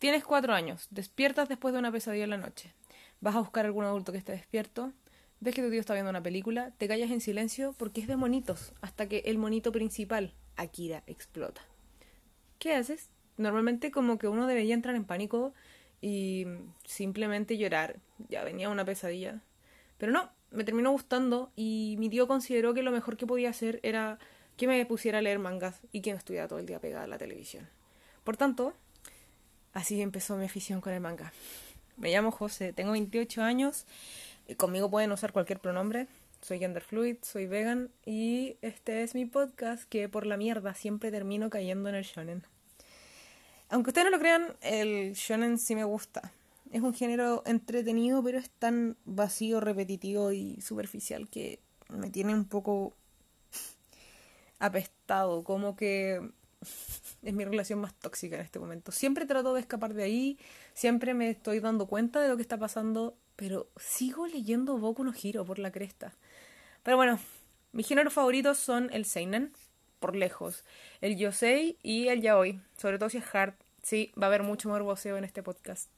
Tienes cuatro años, despiertas después de una pesadilla en la noche. Vas a buscar a algún adulto que esté despierto, ves que tu tío está viendo una película, te callas en silencio porque es de monitos, hasta que el monito principal, Akira, explota. ¿Qué haces? Normalmente como que uno debería entrar en pánico y simplemente llorar. Ya venía una pesadilla. Pero no, me terminó gustando y mi tío consideró que lo mejor que podía hacer era que me pusiera a leer mangas y que no estuviera todo el día pegada a la televisión. Por tanto, así empezó mi afición con el manga. Me llamo José, tengo 28 años, y conmigo pueden usar cualquier pronombre. Soy gender fluid, soy vegan y este es mi podcast que por la mierda siempre termino cayendo en el shonen. Aunque ustedes no lo crean, el shonen sí me gusta. Es un género entretenido, pero es tan vacío, repetitivo y superficial que me tiene un poco apestado, como que es mi relación más tóxica en este momento. Siempre trato de escapar de ahí, siempre me estoy dando cuenta de lo que está pasando, pero sigo leyendo Boku no Hero por la cresta. Pero bueno, mis géneros favoritos son el seinen, por lejos, el yosei y el yaoi, sobre todo si es hard. Sí, va a haber mucho morboseo en este podcast.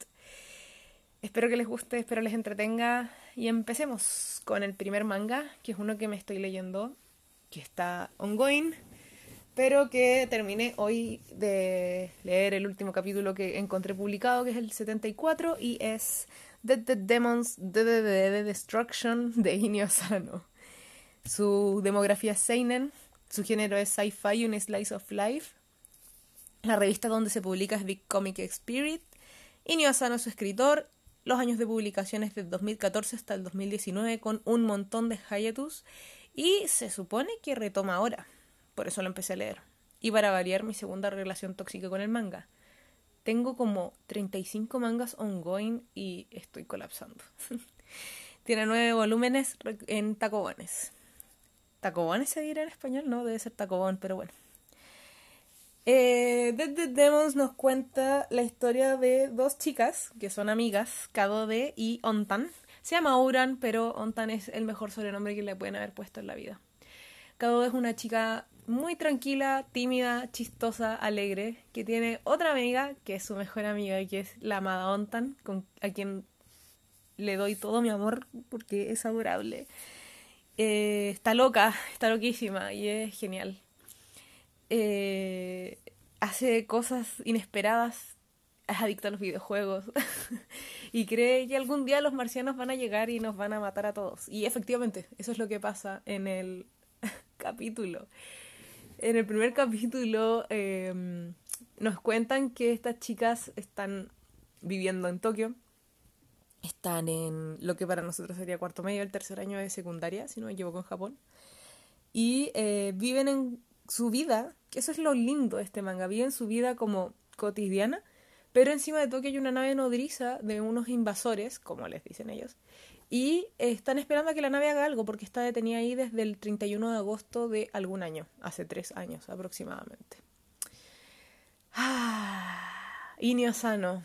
Espero que les guste, espero les entretenga y empecemos con el primer manga, que es uno que me estoy leyendo, que está ongoing pero que terminé hoy de leer el último capítulo que encontré publicado, que es el 74, y es The, the Demons the, the, Destruction de Inio Sano. Su demografía es Seinen, su género es Sci-Fi un Slice of Life. La revista donde se publica es Big Comic Spirit. Inio Asano es su escritor. Los años de publicación es de 2014 hasta el 2019 con un montón de hiatus. Y se supone que retoma ahora. Por eso lo empecé a leer. Y para variar mi segunda relación tóxica con el manga. Tengo como 35 mangas ongoing y estoy colapsando. Tiene nueve volúmenes en tacobones. ¿Tacobones se dirá en español? No, debe ser tacobón, pero bueno. Eh, Dead Dead Demons nos cuenta la historia de dos chicas que son amigas, Kadode y Ontan. Se llama Uran, pero Ontan es el mejor sobrenombre que le pueden haber puesto en la vida. Kadode es una chica muy tranquila, tímida, chistosa, alegre, que tiene otra amiga, que es su mejor amiga, que es la amada Ontan, con, a quien le doy todo mi amor porque es adorable. Eh, está loca, está loquísima y es genial. Eh, hace cosas inesperadas, es adicta a los videojuegos y cree que algún día los marcianos van a llegar y nos van a matar a todos. Y efectivamente, eso es lo que pasa en el capítulo en el primer capítulo em, nos cuentan que estas chicas están viviendo en Tokio, están en lo que para nosotros sería cuarto medio, el tercer año de secundaria, si no me equivoco, en Japón, y eh, viven en su vida, que eso es lo lindo de este manga, viven su vida como cotidiana, pero encima de Tokio hay una nave nodriza de unos invasores, como les dicen ellos, y están esperando a que la nave haga algo porque está detenida ahí desde el 31 de agosto de algún año, hace tres años aproximadamente. Ah, Inio Sano,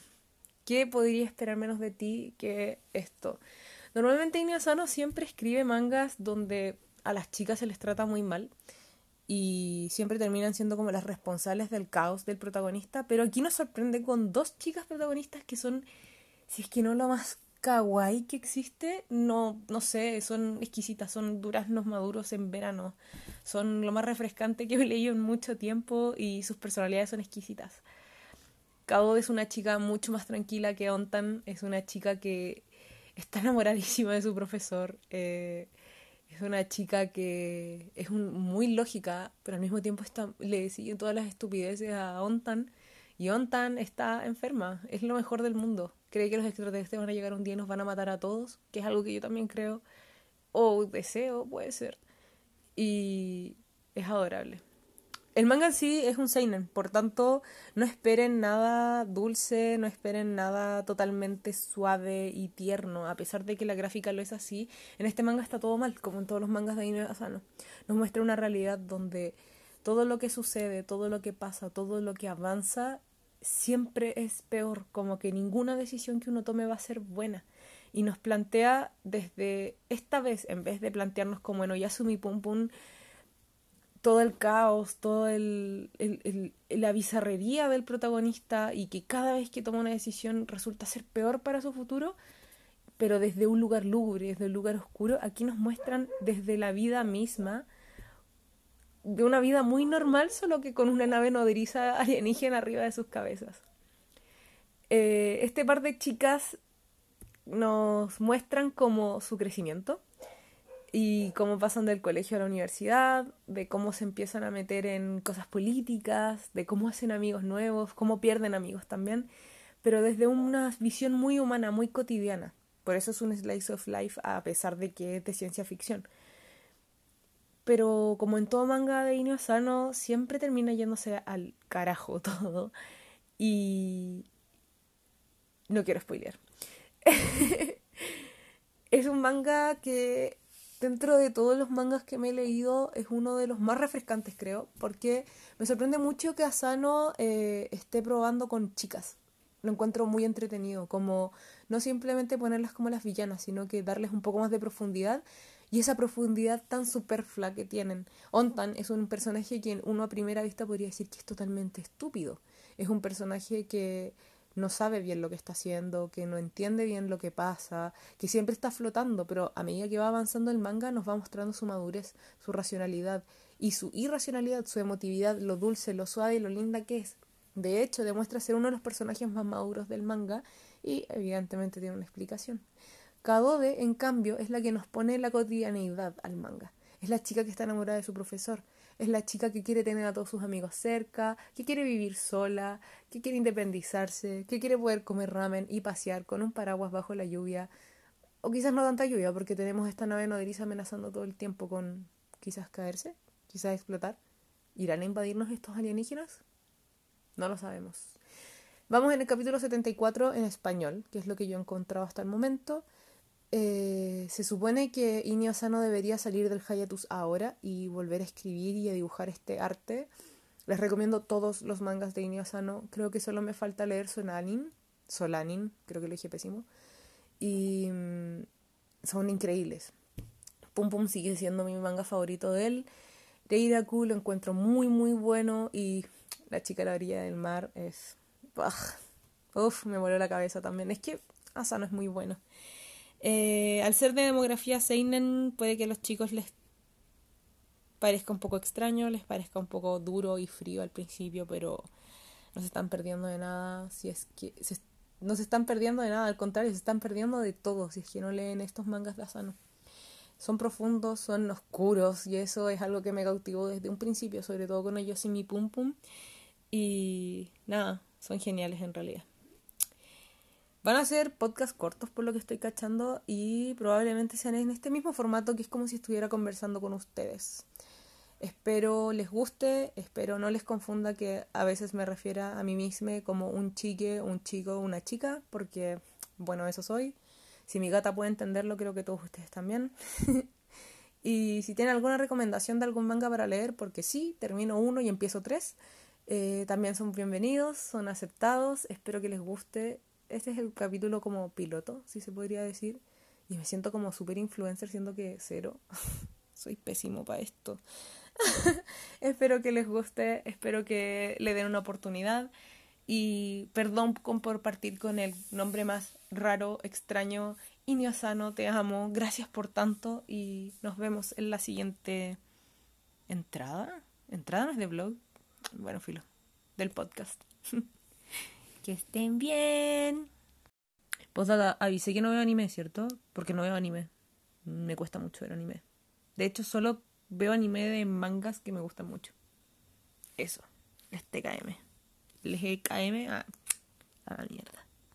¿qué podría esperar menos de ti que esto? Normalmente Inio Sano siempre escribe mangas donde a las chicas se les trata muy mal y siempre terminan siendo como las responsables del caos del protagonista, pero aquí nos sorprende con dos chicas protagonistas que son, si es que no lo más kawaii que existe, no, no sé, son exquisitas, son duraznos maduros en verano, son lo más refrescante que he leído en mucho tiempo y sus personalidades son exquisitas. Kao es una chica mucho más tranquila que Ontan, es una chica que está enamoradísima de su profesor, eh, es una chica que es muy lógica, pero al mismo tiempo le sigue todas las estupideces a Ontan y Ontan está enferma, es lo mejor del mundo cree que los extraterrestres van a llegar un día y nos van a matar a todos, que es algo que yo también creo, o deseo, puede ser. Y es adorable. El manga en sí es un seinen, por tanto, no esperen nada dulce, no esperen nada totalmente suave y tierno, a pesar de que la gráfica lo es así. En este manga está todo mal, como en todos los mangas de Inu Asano. Nos muestra una realidad donde todo lo que sucede, todo lo que pasa, todo lo que avanza siempre es peor, como que ninguna decisión que uno tome va a ser buena. Y nos plantea desde esta vez, en vez de plantearnos como en Oyasumi Pum Pum, todo el caos, toda el, la bizarrería del protagonista y que cada vez que toma una decisión resulta ser peor para su futuro, pero desde un lugar lúgubre, desde un lugar oscuro, aquí nos muestran desde la vida misma, de una vida muy normal, solo que con una nave nodriza alienígena arriba de sus cabezas. Eh, este par de chicas nos muestran como su crecimiento y cómo pasan del colegio a la universidad, de cómo se empiezan a meter en cosas políticas, de cómo hacen amigos nuevos, cómo pierden amigos también, pero desde una visión muy humana, muy cotidiana. Por eso es un slice of life a pesar de que es de ciencia ficción. Pero como en todo manga de Inio Asano, siempre termina yéndose al carajo todo. Y no quiero spoilear. es un manga que dentro de todos los mangas que me he leído es uno de los más refrescantes creo porque me sorprende mucho que Asano eh, esté probando con chicas lo encuentro muy entretenido como no simplemente ponerlas como las villanas sino que darles un poco más de profundidad y esa profundidad tan superfla que tienen. Ontan es un personaje que uno a primera vista podría decir que es totalmente estúpido. Es un personaje que no sabe bien lo que está haciendo, que no entiende bien lo que pasa, que siempre está flotando, pero a medida que va avanzando el manga nos va mostrando su madurez, su racionalidad. Y su irracionalidad, su emotividad, lo dulce, lo suave y lo linda que es. De hecho, demuestra ser uno de los personajes más maduros del manga y evidentemente tiene una explicación. Kadode, en cambio, es la que nos pone la cotidianeidad al manga. Es la chica que está enamorada de su profesor, es la chica que quiere tener a todos sus amigos cerca, que quiere vivir sola, que quiere independizarse, que quiere poder comer ramen y pasear con un paraguas bajo la lluvia. O quizás no tanta lluvia, porque tenemos esta nave nodriza amenazando todo el tiempo con quizás caerse, quizás explotar. ¿Irán a invadirnos estos alienígenas? No lo sabemos. Vamos en el capítulo 74 en español, que es lo que yo he encontrado hasta el momento. Eh, se supone que Inio Asano debería salir del Hayatus ahora y volver a escribir y a dibujar este arte. Les recomiendo todos los mangas de Inio Asano. Creo que solo me falta leer Solanin. Solanin, creo que lo dije pésimo. Y mm, son increíbles. Pum Pum sigue siendo mi manga favorito de él. Reiraku lo encuentro muy, muy bueno. Y La chica de la orilla del mar es. Uf, me voló la cabeza también. Es que Asano es muy bueno. Eh, al ser de demografía Seinen, puede que a los chicos les parezca un poco extraño, les parezca un poco duro y frío al principio, pero no se están perdiendo de nada. Si es que no se están perdiendo de nada, al contrario, se están perdiendo de todo si es que no leen estos mangas de Asano. Son profundos, son oscuros y eso es algo que me cautivó desde un principio, sobre todo con ellos y mi pum pum. Y nada, son geniales en realidad. Van a ser podcast cortos por lo que estoy cachando y probablemente sean en este mismo formato que es como si estuviera conversando con ustedes. Espero les guste, espero no les confunda que a veces me refiera a mí misma como un chique, un chico, una chica, porque bueno, eso soy. Si mi gata puede entenderlo, creo que todos ustedes también. y si tienen alguna recomendación de algún manga para leer, porque sí, termino uno y empiezo tres, eh, también son bienvenidos, son aceptados. Espero que les guste este es el capítulo como piloto, si se podría decir. Y me siento como súper influencer, siendo que cero. Soy pésimo para esto. espero que les guste, espero que le den una oportunidad. Y perdón por partir con el nombre más raro, extraño. Iniosano, te amo. Gracias por tanto. Y nos vemos en la siguiente entrada. ¿Entrada no es de blog? Bueno, filo. Del podcast. Que estén bien. Avisé que no veo anime, ¿cierto? Porque no veo anime. Me cuesta mucho ver anime. De hecho, solo veo anime de mangas que me gustan mucho. Eso. Les TKM. Les EKM a la mierda.